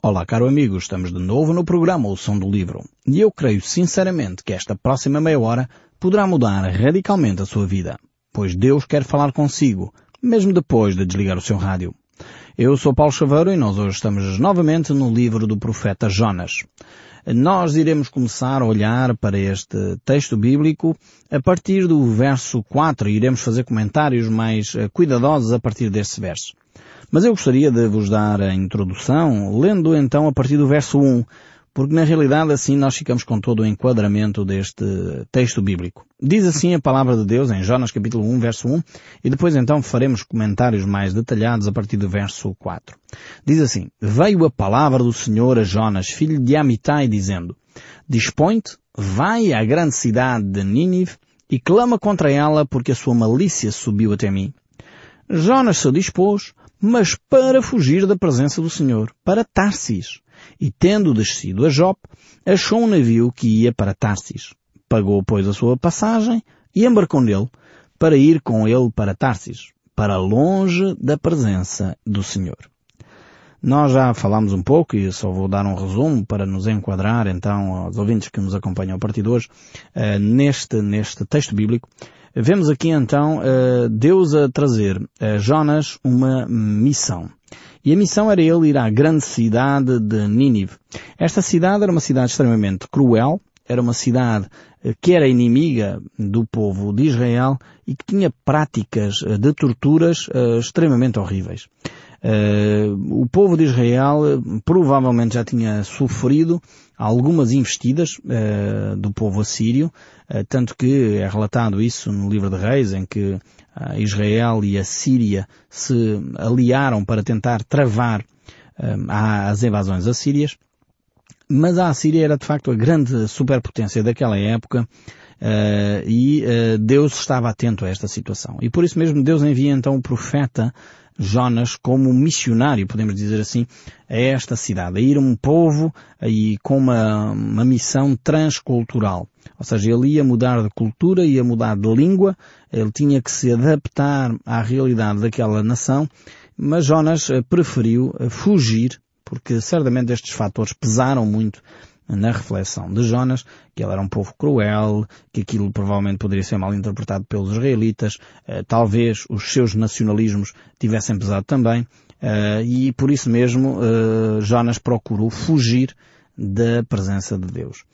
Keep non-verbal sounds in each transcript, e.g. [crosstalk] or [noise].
Olá, caro amigo, estamos de novo no programa O Som do Livro. E eu creio sinceramente que esta próxima meia hora poderá mudar radicalmente a sua vida. Pois Deus quer falar consigo, mesmo depois de desligar o seu rádio. Eu sou Paulo Chaveiro e nós hoje estamos novamente no livro do profeta Jonas. Nós iremos começar a olhar para este texto bíblico a partir do verso 4 e iremos fazer comentários mais eh, cuidadosos a partir desse verso. Mas eu gostaria de vos dar a introdução, lendo então a partir do verso 1, porque na realidade assim nós ficamos com todo o enquadramento deste texto bíblico. Diz assim a palavra de Deus em Jonas capítulo 1, verso 1, e depois então faremos comentários mais detalhados a partir do verso 4. Diz assim, Veio a palavra do Senhor a Jonas, filho de Amitai, dizendo, Dispõe-te, vai à grande cidade de Nínive e clama contra ela porque a sua malícia subiu até mim. Jonas se dispôs, mas para fugir da presença do Senhor, para Tarsis. E tendo descido a Jope, achou um navio que ia para Tarsis. Pagou, pois, a sua passagem e embarcou nele para ir com ele para Tarsis, para longe da presença do Senhor. Nós já falámos um pouco e só vou dar um resumo para nos enquadrar então aos ouvintes que nos acompanham a partir de hoje uh, neste, neste texto bíblico Vemos aqui então uh, Deus a trazer a Jonas uma missão. E a missão era ele ir à grande cidade de Nínive. Esta cidade era uma cidade extremamente cruel, era uma cidade eh, que era inimiga do povo de Israel e que tinha práticas eh, de torturas extremamente horríveis. O povo de Israel provavelmente já tinha sofrido algumas investidas do povo assírio, tanto que é relatado isso no livro de Reis, em que uh, Israel e a Síria se aliaram para tentar travar as invasões assírias. Mas a Assíria era de facto a grande superpotência daquela época e Deus estava atento a esta situação. E por isso mesmo Deus envia então o profeta Jonas como missionário, podemos dizer assim, a esta cidade, a ir um povo e com uma, uma missão transcultural. Ou seja, ele ia mudar de cultura, ia mudar de língua, ele tinha que se adaptar à realidade daquela nação, mas Jonas eh, preferiu fugir, porque certamente estes fatores pesaram muito na reflexão de Jonas, que ele era um povo cruel, que aquilo provavelmente poderia ser mal interpretado pelos israelitas, eh, talvez os seus nacionalismos tivessem pesado também, eh, e por isso mesmo eh, Jonas procurou fugir da presença de Deus.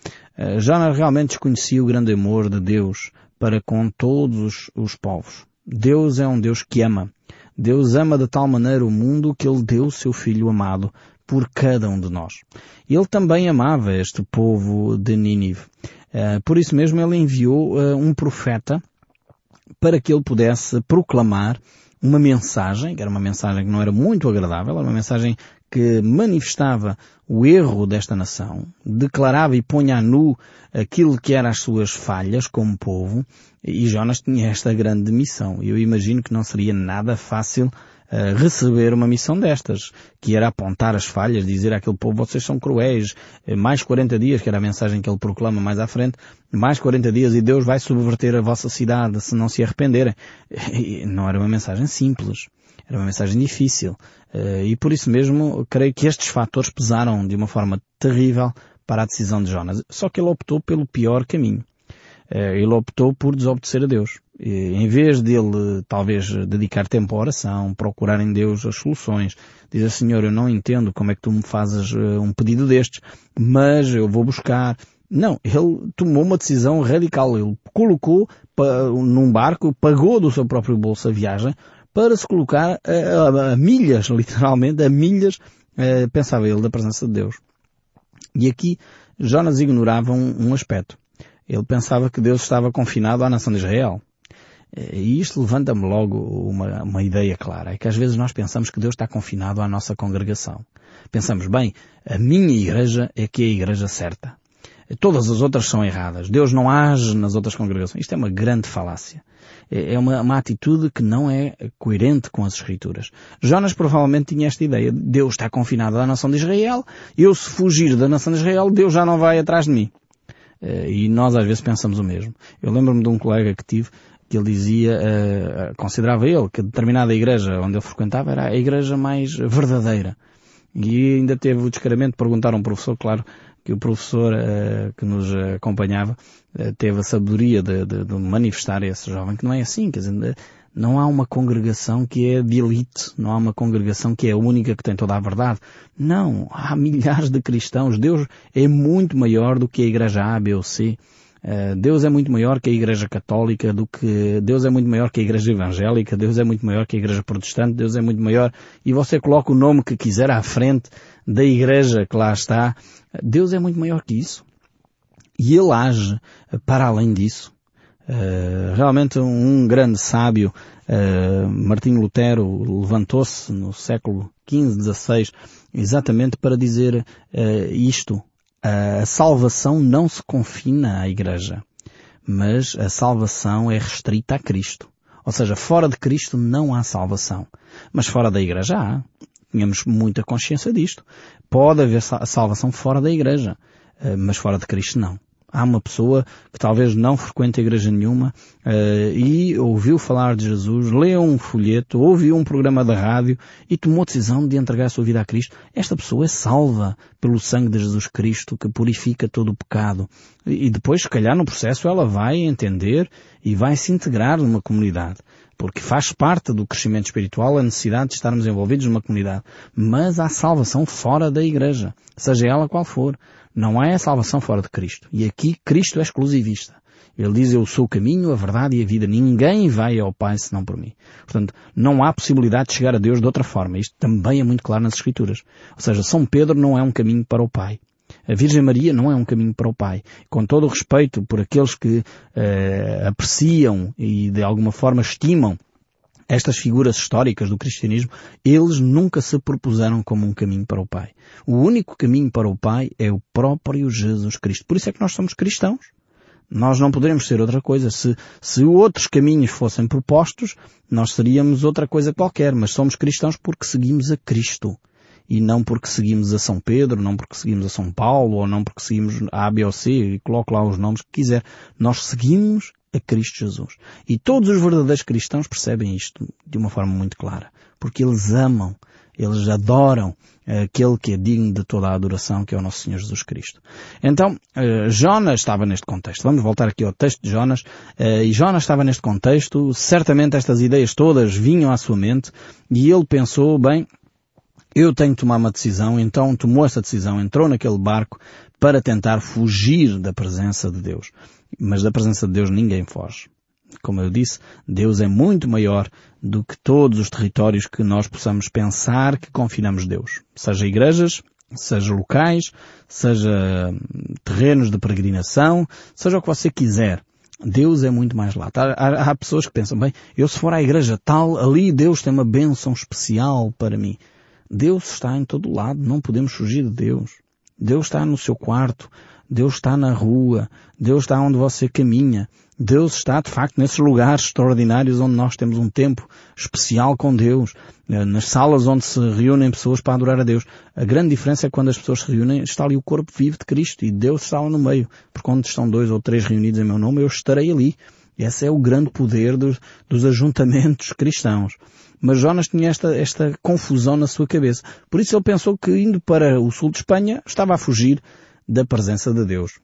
Jonas realmente desconhecia o grande amor de Deus para com todos os povos. Deus é um Deus que ama. Deus ama de tal maneira o mundo que ele deu o seu Filho amado por cada um de nós. Ele também amava este povo de Nínive. Eh, por isso mesmo ele enviou eh, um profeta para que ele pudesse proclamar uma mensagem, que era uma mensagem que não era muito agradável, era uma mensagem que manifestava o erro desta nação, declarava e punha a nu aquilo que eram as suas falhas como povo, e Jonas tinha esta grande missão. Eu imagino que não seria nada fácil receber uma missão destas, que era apontar as falhas, dizer àquele povo, vocês são cruéis, eh, mais 40 dias, que era a mensagem que ele proclama mais à frente, mais 40 dias e Deus vai subverter a vossa cidade se não se arrependerem. [laughs] E não era uma mensagem simples. Era uma mensagem difícil. Eh, e por isso mesmo, creio que estes fatores pesaram de uma forma terrível para a decisão de Jonas. Só que ele optou pelo pior caminho. Eh, ele optou por desobedecer a Deus. Em vez dele, talvez, dedicar tempo à oração, procurar em Deus as soluções, dizer, Senhor, eu não entendo como é que tu me fazes eh, um pedido destes, mas eu vou buscar. Não, ele tomou uma decisão radical. Ele colocou num barco, pagou do seu próprio bolso a viagem, para se colocar a, a, a milhas, [laughs] literalmente, a milhas, eh, pensava ele, da presença de Deus. E aqui Jonas ignorava um, um aspecto. Ele pensava que Deus estava confinado à nação de Israel. E isto levanta-me logo uma, uma ideia clara. É que às vezes nós pensamos que Deus está confinado à nossa congregação. Pensamos, bem, a minha igreja é que é a igreja certa. Todas as outras são erradas. Deus não age nas outras congregações. Isto é uma grande falácia. É, é uma, uma, atitude que não é coerente com as Escrituras. Jonas provavelmente tinha esta ideia. Deus está confinado à nação de Israel. Eu se fugir da nação de Israel, Deus já não vai atrás de mim. Eh, e nós às vezes pensamos o mesmo. Eu lembro-me de um colega que tive que ele dizia, uh, considerava ele que determinada igreja onde ele frequentava era a igreja mais verdadeira. E ainda teve o descaramento de perguntar a um professor, claro, que o professor uh, que nos acompanhava uh, teve a sabedoria de, de, de, manifestar a esse jovem que não é assim, quer dizer, não há uma congregação que é de elite, não há uma congregação que é a única que tem toda a verdade. Não, há [laughs] milhares de cristãos. Deus é muito maior do que a igreja A, B ou C. Uh, Deus é muito maior que a Igreja Católica, do que Deus é muito maior que a Igreja Evangélica, Deus é muito maior que a Igreja Protestante, Deus é muito maior, e você coloca o nome que quiser à frente da Igreja que lá está, Deus é muito maior que isso. E Ele age para além disso. Uh, realmente um grande sábio, uh, Martinho Lutero, levantou-se no século XV, XVI, exatamente para dizer uh, isto. A salvação não se confina à Igreja, mas a salvação é restrita a Cristo. Ou seja, fora de Cristo não há salvação. Mas fora da Igreja há. Tínhamos muita consciência disto. Pode haver salvação fora da Igreja, mas fora de Cristo não há uma pessoa que talvez não frequente igreja nenhuma uh, e ouviu falar de Jesus, leu um folheto, ouviu um programa da rádio e tomou a decisão de entregar a sua vida a Cristo. Esta pessoa é salva pelo sangue de Jesus Cristo que purifica todo o pecado. E depois, se calhar, no processo ela vai entender e vai se integrar numa comunidade porque faz parte do crescimento espiritual a necessidade de estarmos envolvidos numa comunidade. Mas há salvação fora da igreja, seja ela qual for. Não há salvação fora de Cristo. E aqui Cristo é exclusivista. Ele diz, eu sou o caminho, a verdade e a vida. Ninguém vai ao Pai senão por mim. Portanto, não há possibilidade de chegar a Deus de outra forma. Isto também é muito claro nas Escrituras. Ou seja, São Pedro não é um caminho para o Pai. A Virgem Maria não é um caminho para o Pai. Com todo o respeito por aqueles que uh, apreciam e de alguma forma estimam estas figuras históricas do cristianismo, eles nunca se propuseram como um caminho para o Pai. O único caminho para o Pai é o próprio Jesus Cristo. Por isso é que nós somos cristãos. Nós não poderíamos ser outra coisa. Se, se outros caminhos fossem propostos, nós seríamos outra coisa qualquer, mas somos cristãos porque seguimos a Cristo. E não porque seguimos a São Pedro, não porque seguimos a São Paulo, ou não porque seguimos a A, B ou C, e coloco lá os nomes que quiser. Nós seguimos a Cristo Jesus. E todos os verdadeiros cristãos percebem isto de uma forma muito clara. Porque eles amam, eles adoram aquele que é digno de toda a adoração, que é o nosso Senhor Jesus Cristo. Então, eh, Jonas estava neste contexto. Vamos voltar aqui ao texto de Jonas. Eh, e Jonas estava neste contexto. Certamente estas ideias todas vinham à sua mente e ele pensou, bem, eu tenho que tomar uma decisão, então tomou essa decisão, entrou naquele barco para tentar fugir da presença de Deus. Mas da presença de Deus ninguém foge. Como eu disse, Deus é muito maior do que todos os territórios que nós possamos pensar que confinamos Deus. Seja igrejas, seja locais, seja terrenos de peregrinação, seja o que você quiser. Deus é muito mais lá. Há, há, pessoas que pensam, bem, eu se for à igreja tal, ali Deus tem uma bênção especial para mim. Deus está em todo lado, não podemos fugir de Deus. Deus está no seu quarto, Deus está na rua, Deus está onde você caminha, Deus está de facto nesses lugares extraordinários onde nós temos um tempo especial com Deus, eh, nas salas onde se reúnem pessoas para adorar a Deus. A grande diferença é que quando as pessoas se reúnem, está ali o corpo vivo de Cristo e Deus está lá no meio. Porque quando estão dois ou três reunidos em meu nome, eu estarei ali. Esse é o grande poder dos, dos ajuntamentos cristãos. Mas Jonas tinha esta, esta confusão na sua cabeça. Por isso ele pensou que indo para o sul de Espanha estava a fugir da presença de Deus.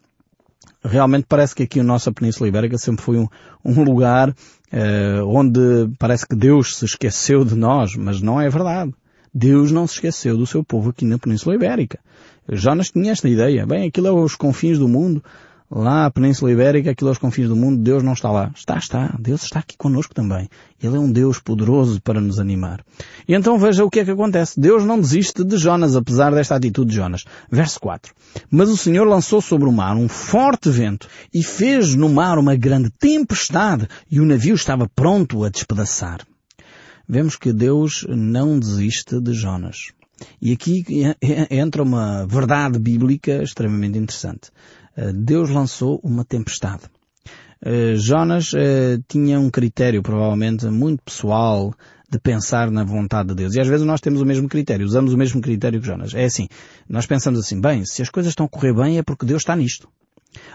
Realmente parece que aqui a nossa Península Ibérica sempre foi um, um lugar uh, onde parece que Deus se esqueceu de nós, mas não é verdade. Deus não se esqueceu do seu povo aqui na Península Ibérica. Jonas tinha esta ideia. Bem, aquilo é os confins do mundo lá a Península Ibérica, aquilo aos confins do mundo, Deus não está lá. Está, está. Deus está aqui conosco também. Ele é um Deus poderoso para nos animar. E então veja o que é que acontece. Deus não desiste de Jonas, apesar desta atitude de Jonas. Verso 4. Mas o Senhor lançou sobre o mar um forte vento e fez no mar uma grande tempestade e o navio estava pronto a despedaçar. Vemos que Deus não desiste de Jonas. E aqui entra uma verdade bíblica extremamente interessante. Eh, Deus lançou uma tempestade. Eh, Jonas eh, tinha um critério, provavelmente, muito pessoal de pensar na vontade de Deus. E às vezes nós temos o mesmo critério, usamos o mesmo critério que Jonas. É assim, nós pensamos assim, bem, se as coisas estão a correr bem é porque Deus está nisto.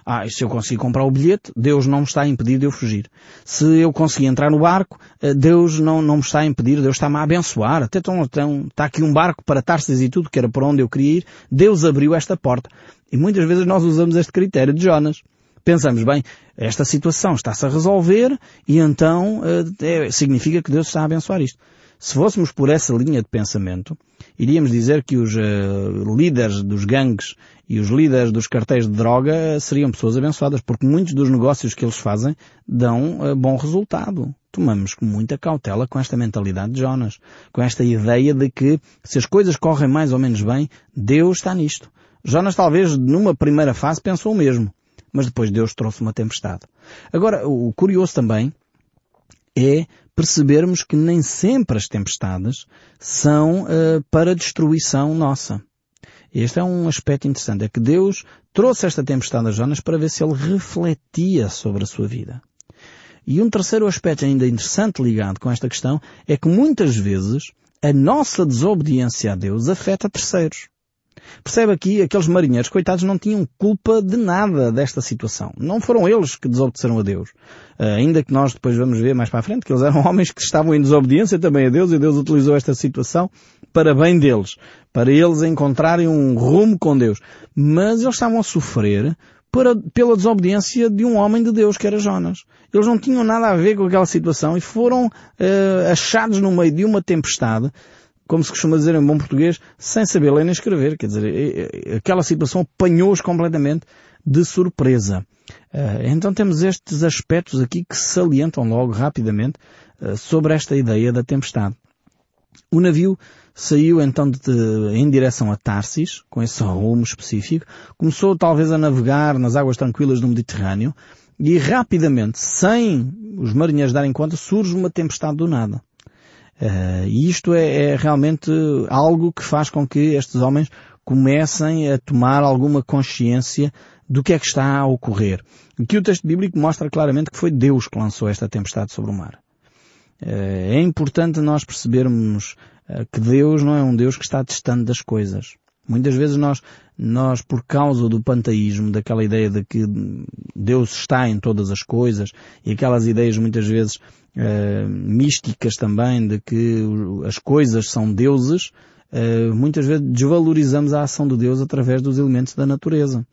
Ah, se eu conseguir comprar o bilhete, Deus não me está a impedir de eu fugir. Se eu conseguir entrar no barco, eh, Deus não, não me está a impedir, Deus está-me a abençoar. Até tão, tão, está aqui um barco para Tarsis e tudo, que era para onde eu queria ir. Deus abriu esta porta. E muitas vezes nós usamos este critério de Jonas. Pensamos, bem, esta situação está-se a resolver e então é, significa que Deus está a abençoar isto. Se fôssemos por essa linha de pensamento, iríamos dizer que os uh, líderes dos gangues e os líderes dos cartéis de droga seriam pessoas abençoadas, porque muitos dos negócios que eles fazem dão uh, bom resultado. Tomamos com muita cautela com esta mentalidade de Jonas, com esta ideia de que se as coisas correm mais ou menos bem, Deus está nisto. Jonas talvez numa primeira fase pensou o mesmo, mas depois Deus trouxe uma tempestade. Agora, o curioso também é percebermos que nem sempre as tempestades são uh, para destruição nossa. Este é um aspecto interessante, é que Deus trouxe esta tempestade a Jonas para ver se ele refletia sobre a sua vida. E um terceiro aspecto ainda interessante ligado com esta questão é que muitas vezes a nossa desobediência a Deus afeta terceiros. Percebe aqui, aqueles marinheiros, coitados, não tinham culpa de nada desta situação. Não foram eles que desobedeceram a Deus. Uh, ainda que nós depois vamos ver mais para a frente que eles eram [laughs] homens que estavam em desobediência também a Deus e Deus utilizou esta situação para bem deles. Para eles encontrarem um rumo com Deus. Mas eles estavam a sofrer para, pela desobediência de um homem de Deus, que era Jonas. Eles não tinham nada a ver com aquela situação e foram uh, achados no meio de uma tempestade como se costuma dizer em bom português, sem saber ler nem escrever. Quer dizer, aquela situação apanhou-os completamente de surpresa. Eh, então temos estes aspectos aqui que salientam logo rapidamente eh, sobre esta ideia da tempestade. O navio saiu então de, em direção a Tarsis, com esse rumo específico, começou talvez a navegar nas águas tranquilas do Mediterrâneo, e rapidamente, sem os marinheiros darem conta, surge uma tempestade do nada. Uh, e isto é, é, realmente algo que faz com que estes homens comecem a tomar alguma consciência do que é que está a ocorrer. Aqui o texto bíblico mostra claramente que foi Deus que lançou esta tempestade sobre o mar. Uh, é importante nós percebermos uh, que Deus não é um Deus que está distante das coisas. Muitas vezes nós, nós, por causa do panteísmo, daquela ideia de que Deus está em todas as coisas, e aquelas ideias muitas vezes uh, místicas também, de que as coisas são deuses, uh, muitas vezes desvalorizamos a ação de Deus através dos elementos da natureza.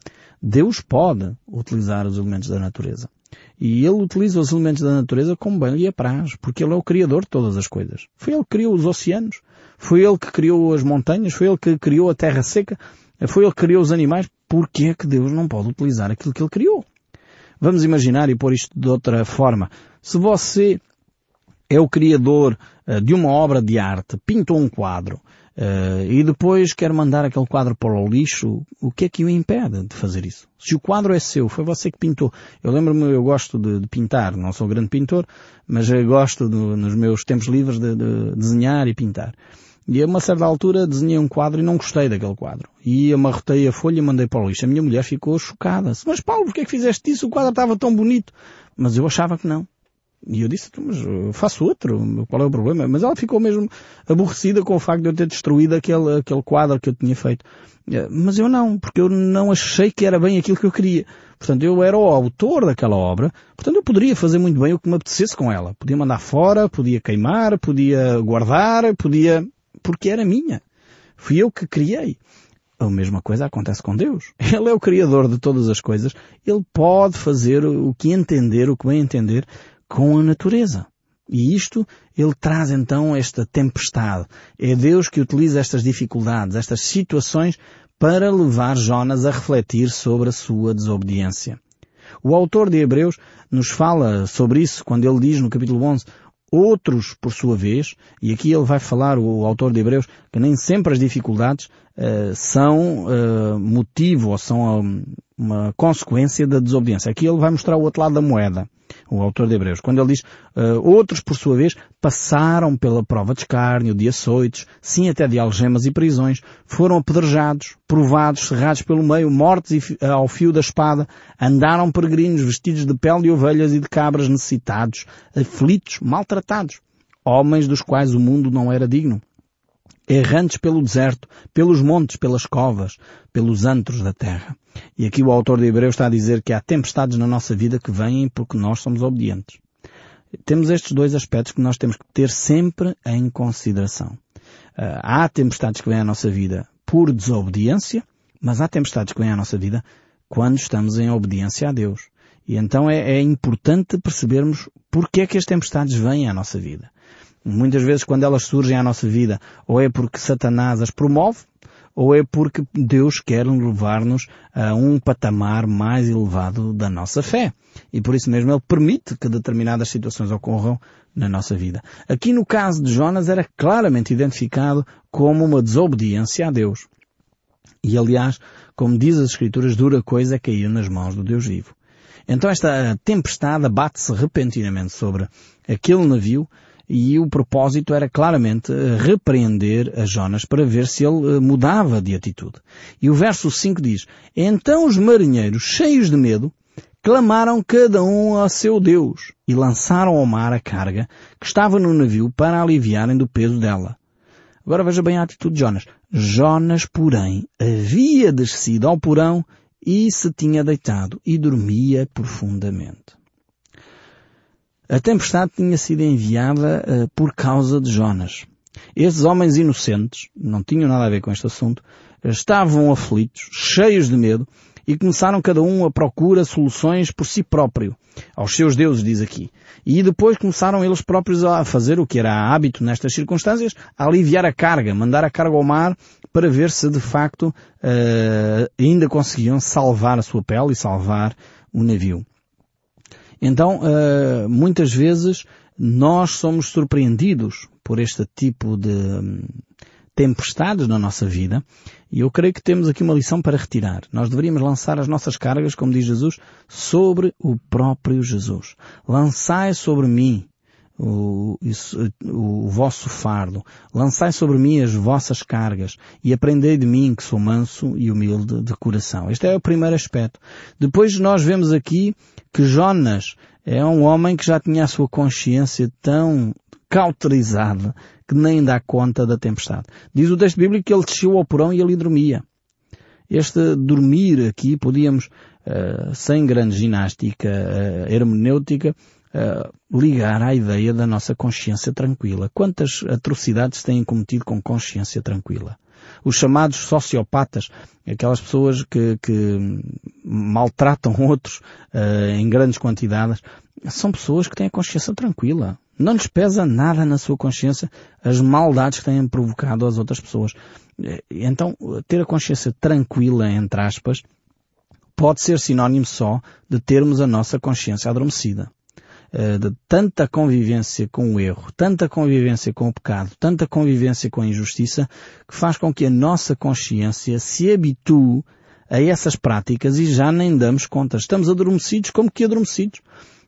Deus pode utilizar os elementos da natureza. E Ele utiliza os elementos da natureza como bem lhe apraz, porque Ele é o Criador de todas as coisas. Foi Ele que criou os oceanos, foi Ele que criou as montanhas, foi Ele que criou a terra seca, foi Ele que criou os animais. Porquê é que Deus não pode utilizar aquilo que Ele criou? Vamos imaginar e pôr isto de outra forma. Se você é o criador uh, de uma obra de arte, pintou um quadro, uh, e depois quer mandar aquele quadro para o lixo, o que é que o impede de fazer isso? Se o quadro é seu, foi você que pintou. Eu lembro-me, eu gosto de, de, pintar, não sou grande pintor, mas eu gosto de, nos meus tempos livres de, de desenhar e pintar. E a uma certa altura desenhei um quadro e não gostei daquele quadro. E amarrotei a folha e mandei para o lixo. A minha mulher ficou chocada. Mas Paulo, porquê é que fizeste isso? O quadro estava tão bonito. Mas eu achava que não. E eu disse, mas eu faço outro, qual é o problema? Mas ela ficou mesmo aborrecida com o facto de eu ter destruído aquele, aquele quadro que eu tinha feito. Eh, mas eu não, porque eu não achei que era bem aquilo que eu queria. Portanto, eu era o autor daquela obra, portanto eu poderia fazer muito bem o que me apetecesse com ela. Podia mandar fora, podia queimar, podia guardar, podia porque era minha. Fui eu que criei. A mesma coisa acontece com Deus. [laughs] Ele é o Criador de todas as coisas. Ele pode fazer o que entender, o que bem entender com a natureza. E isto, ele traz então esta tempestade. É Deus que utiliza estas dificuldades, estas situações, para levar Jonas a refletir sobre a sua desobediência. O autor de Hebreus nos fala sobre isso quando ele diz no capítulo 11 Outros, por sua vez, e aqui ele vai falar, o autor de Hebreus, que nem sempre as dificuldades uh, são uh, motivo ou são uh, uma consequência da desobediência. Aqui ele vai mostrar o outro lado da moeda o autor de Hebreus, quando ele diz, uh, outros, por sua vez, passaram pela prova de escárnio, de açoites, sim até de algemas e prisões, foram apedrejados, provados, cerrados pelo meio, mortos ao fio da espada, andaram peregrinos vestidos de pele de ovelhas e de cabras necessitados, aflitos, maltratados, homens dos quais o mundo não era digno. Errantes pelo deserto, pelos montes, pelas covas, pelos antros da terra. E aqui o autor de Hebreus está a dizer que há tempestades na nossa vida que vêm porque nós somos obedientes. Temos estes dois aspectos que nós temos que ter sempre em consideração. Ah, há tempestades que vêm à nossa vida por desobediência, mas há tempestades que vêm à nossa vida quando estamos em obediência a Deus. E então é, é importante percebermos porque é que as tempestades vêm à nossa vida. Muitas vezes quando elas surgem à nossa vida, ou é porque Satanás as promove, ou é porque Deus quer levar-nos a um patamar mais elevado da nossa fé. E por isso mesmo Ele permite que determinadas situações ocorram na nossa vida. Aqui no caso de Jonas era claramente identificado como uma desobediência a Deus. E aliás, como diz as Escrituras, dura coisa é cair nas mãos do Deus vivo. Então esta tempestade abate-se repentinamente sobre aquele navio e o propósito era claramente eh, repreender a Jonas para ver se ele eh, mudava de atitude. E o verso 5 diz, Então os marinheiros, cheios de medo, clamaram cada um a seu Deus e lançaram ao mar a carga que estava no navio para aliviarem do peso dela. Agora veja bem a atitude de Jonas. Jonas, porém, havia descido ao porão e se tinha deitado e dormia profundamente. A tempestade tinha sido enviada uh, por causa de Jonas. Esses homens inocentes, não tinham nada a ver com este assunto, estavam aflitos, cheios de medo, e começaram cada um a procura soluções por si próprio, aos seus deuses, diz aqui. E depois começaram eles próprios a fazer o que era hábito nestas circunstâncias, a aliviar a carga, mandar a carga ao mar para ver se de facto uh, ainda conseguiam salvar a sua pele e salvar o navio. Então, uh, muitas vezes nós somos surpreendidos por este tipo de hum, tempestades na nossa vida e eu creio que temos aqui uma lição para retirar. Nós deveríamos lançar as nossas cargas, como diz Jesus, sobre o próprio Jesus. Lançai sobre mim o, isso, o, vosso fardo. Lançai sobre mim as vossas cargas e aprendei de mim que sou manso e humilde de coração. Este é o primeiro aspecto. Depois nós vemos aqui que Jonas é um homem que já tinha a sua consciência tão cauterizada que nem dá conta da tempestade. Diz o texto bíblico que ele desceu ao porão e ali dormia. Este dormir aqui podíamos, uh, sem grande ginástica uh, hermenêutica, uh, ligar à ideia da nossa consciência tranquila. Quantas atrocidades têm cometido com consciência tranquila? Os chamados sociopatas, aquelas pessoas que, que maltratam [laughs] outros uh, em grandes quantidades, são pessoas que têm a consciência tranquila. Não lhes pesa nada na sua consciência as maldades que têm provocado às outras pessoas. Eh, então, ter a consciência tranquila, entre aspas, pode ser sinónimo só de termos a nossa consciência adormecida. Eh, de tanta convivência com o erro, tanta convivência com o pecado, tanta convivência com a injustiça, que faz com que a nossa consciência se habitue a essas práticas e já nem damos conta. Estamos adormecidos como que adormecidos.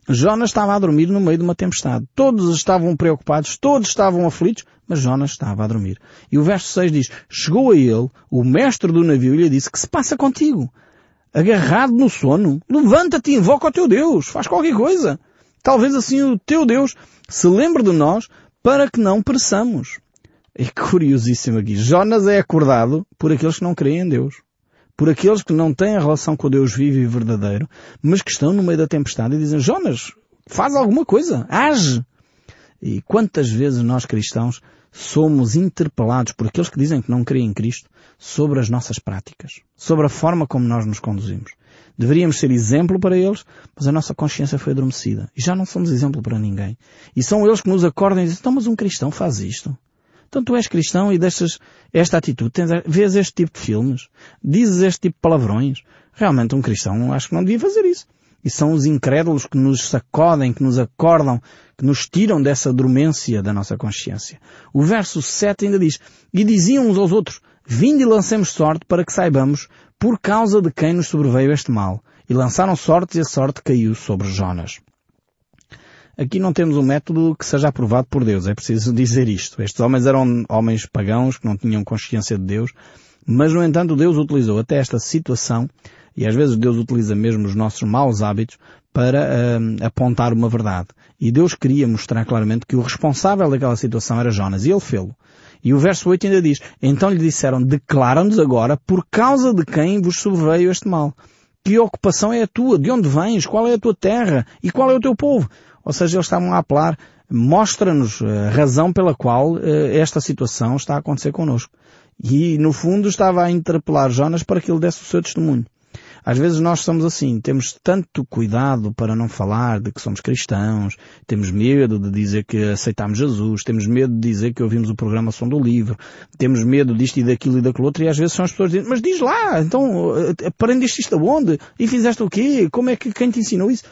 Jonas estava a dormir no meio de uma tempestade. Todos estavam preocupados, todos estavam aflitos, mas Jonas estava a dormir. E o verso 6 diz, chegou a ele, o mestre do navio, e lhe disse, que se passa contigo? Agarrado no sono? Levanta-te invoca o teu Deus, faz qualquer coisa. Talvez assim o teu Deus se lembre de nós para que não pereçamos. É curiosíssimo aqui. Jonas é acordado por aqueles que não creem em Deus. Por aqueles que não têm a relação com o Deus vivo e verdadeiro, mas que estão no meio da tempestade e dizem, Jonas, faz alguma coisa, age. E quantas vezes nós cristãos somos interpelados por aqueles que dizem que não creem em Cristo sobre as nossas práticas, sobre a forma como nós nos conduzimos. Deveríamos ser exemplo para eles, mas a nossa consciência foi adormecida. E já não somos exemplo para ninguém. E são eles que nos acordam e dizem, então mas um cristão faz isto. Então tu és cristão e deixas esta atitude, tens, vês este tipo de filmes, dizes este tipo de palavrões. Realmente um cristão acho que não devia fazer isso. E são os incrédulos que nos sacodem, que nos acordam, que nos tiram dessa dormência da nossa consciência. O verso 7 ainda diz, e diziam uns aos outros, vinde e lancemos sorte para que saibamos por causa de quem nos sobreveio este mal. E lançaram sorte e a sorte caiu sobre Jonas. Aqui não temos um método que seja aprovado por Deus, é preciso dizer isto. Estes homens eram homens pagãos que não tinham consciência de Deus, mas no entanto Deus utilizou até esta situação, e às vezes Deus utiliza mesmo os nossos maus hábitos, para uh, apontar uma verdade. E Deus queria mostrar claramente que o responsável daquela situação era Jonas, e ele fê-lo. E o verso 8 ainda diz, então lhe disseram, declara-nos agora por causa de quem vos sobreveio este mal. Que ocupação é a tua? De onde vens? Qual é a tua terra? E qual é o teu povo? Ou seja, eles estavam a apelar, mostra-nos a razão pela qual eh, esta situação está a acontecer connosco. E, no fundo, estava a interpelar Jonas para que ele desse o seu testemunho. Às vezes nós somos assim, temos tanto cuidado para não falar de que somos cristãos, temos medo de dizer que aceitamos Jesus, temos medo de dizer que ouvimos o programa Som do Livro, temos medo disto e daquilo e daquilo outro, e às vezes são as pessoas dizem, mas diz lá, então, eh, aprendeste isto aonde? E fizeste o quê? Como é que, quem te ensinou isso?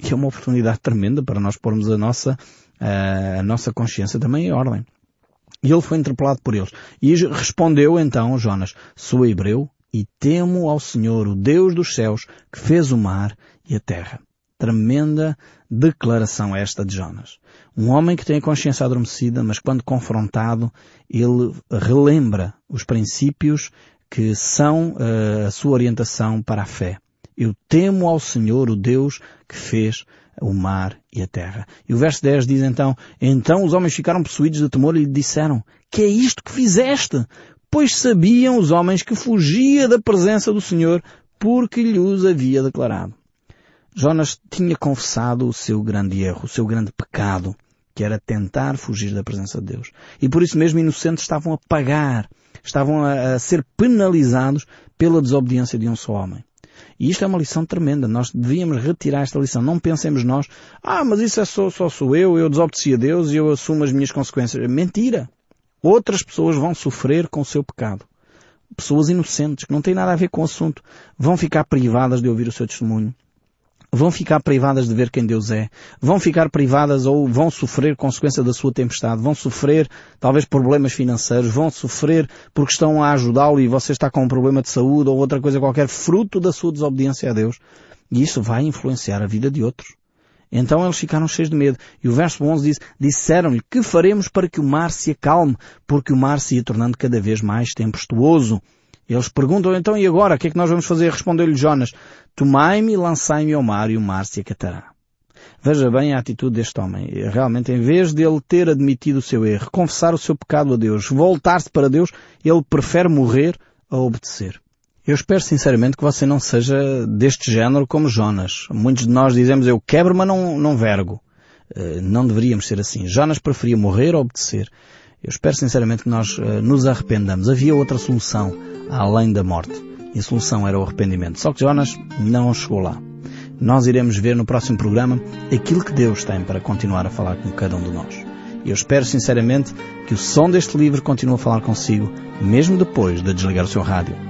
E é uma oportunidade tremenda para nós pormos a nossa, eh, a nossa consciência também em ordem. E ele foi interpelado por eles. E respondeu então Jonas, sou hebreu e temo ao Senhor, o Deus dos céus, que fez o mar e a terra. Tremenda declaração esta de Jonas. Um homem que tem a consciência adormecida, mas quando confrontado, ele relembra os princípios que são uh, a sua orientação para a fé. Eu temo ao Senhor, o Deus que fez o mar e a terra. E o verso 10 diz então, então os homens ficaram possuídos de temor e lhe disseram, que é isto que fizeste? Pois sabiam os homens que fugia da presença do Senhor porque lhe os havia declarado. Jonas tinha confessado o seu grande erro, o seu grande pecado, que era tentar fugir da presença de Deus. E por isso mesmo inocentes estavam a pagar, estavam a, a ser penalizados pela desobediência de um só homem. E isto é uma lição tremenda. Nós devíamos retirar esta lição. Não pensemos nós, ah, mas isso é só, só sou eu, eu desobedeci a Deus e eu assumo as minhas consequências. Mentira! Outras pessoas vão sofrer com o seu pecado. Pessoas inocentes, que não têm nada a ver com o assunto, vão ficar privadas de ouvir o seu testemunho. Vão ficar privadas de ver quem Deus é. Vão ficar privadas ou vão sofrer consequência da sua tempestade. Vão sofrer talvez problemas financeiros. Vão sofrer porque estão a ajudá-lo e você está com um problema de saúde ou outra coisa qualquer fruto da sua desobediência a Deus. E isso vai influenciar a vida de outros. Então eles ficaram cheios de medo. E o verso 11 diz, disseram-lhe, que faremos para que o mar se acalme? Porque o mar se ia tornando cada vez mais tempestuoso. Eles perguntam então, e agora? O que é que nós vamos fazer? Respondeu-lhe Jonas, tomai-me e lançai-me ao mar e o mar se acatará. Veja bem a atitude deste homem. Realmente, em vez de ele ter admitido o seu erro, confessar o seu pecado a Deus, voltar-se para Deus, ele prefere morrer a obedecer. Eu espero sinceramente que você não seja deste género como Jonas. Muitos de nós dizemos eu quebro, mas não, não vergo. Uh, não deveríamos ser assim. Jonas preferia morrer ou obedecer. Eu espero sinceramente que nós uh, nos arrependamos. Havia outra solução além da morte. E a solução era o arrependimento. Só que Jonas não chegou lá. Nós iremos ver no próximo programa aquilo que Deus tem para continuar a falar com cada um de nós. Eu espero sinceramente que o som deste livro continue a falar consigo, mesmo depois de desligar o seu rádio.